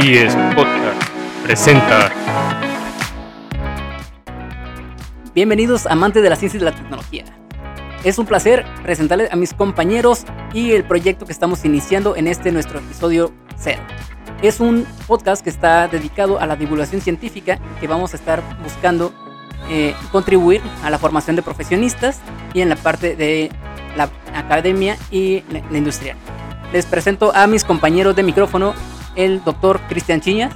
es Podcast presenta. Bienvenidos amantes de la ciencia y de la tecnología. Es un placer presentarles a mis compañeros y el proyecto que estamos iniciando en este nuestro episodio cero. Es un podcast que está dedicado a la divulgación científica que vamos a estar buscando eh, contribuir a la formación de profesionistas y en la parte de la academia y la, industrial. Les presento a mis compañeros de micrófono, el doctor Cristian Chiñas.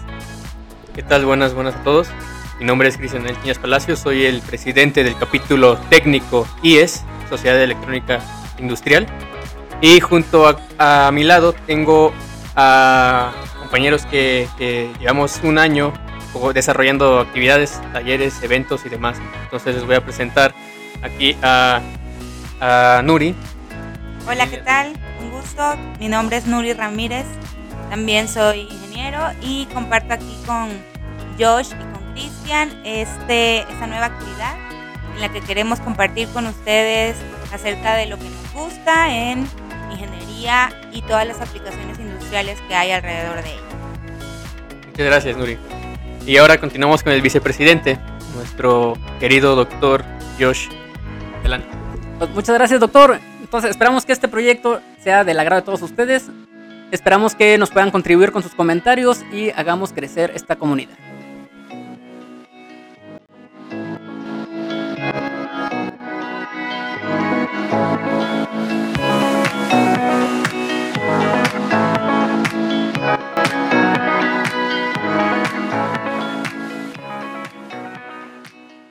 ¿Qué tal? Buenas, buenas a todos. Mi nombre es Cristian Chiñas Palacios, soy el presidente del capítulo técnico IES, Sociedad de Electrónica Industrial. Y junto a, a mi lado tengo a compañeros que, que llevamos un año desarrollando actividades, talleres, eventos y demás. Entonces les voy a presentar aquí a, a Nuri. Hola, ¿qué tal? Un gusto. Mi nombre es Nuri Ramírez. También soy ingeniero y comparto aquí con Josh y con Cristian este, esta nueva actividad en la que queremos compartir con ustedes acerca de lo que nos gusta en ingeniería y todas las aplicaciones industriales que hay alrededor de ella. Muchas gracias, Nuri. Y ahora continuamos con el vicepresidente, nuestro querido doctor Josh. Adelante. Muchas gracias, doctor. Entonces, esperamos que este proyecto sea del agrado de todos ustedes. Esperamos que nos puedan contribuir con sus comentarios y hagamos crecer esta comunidad.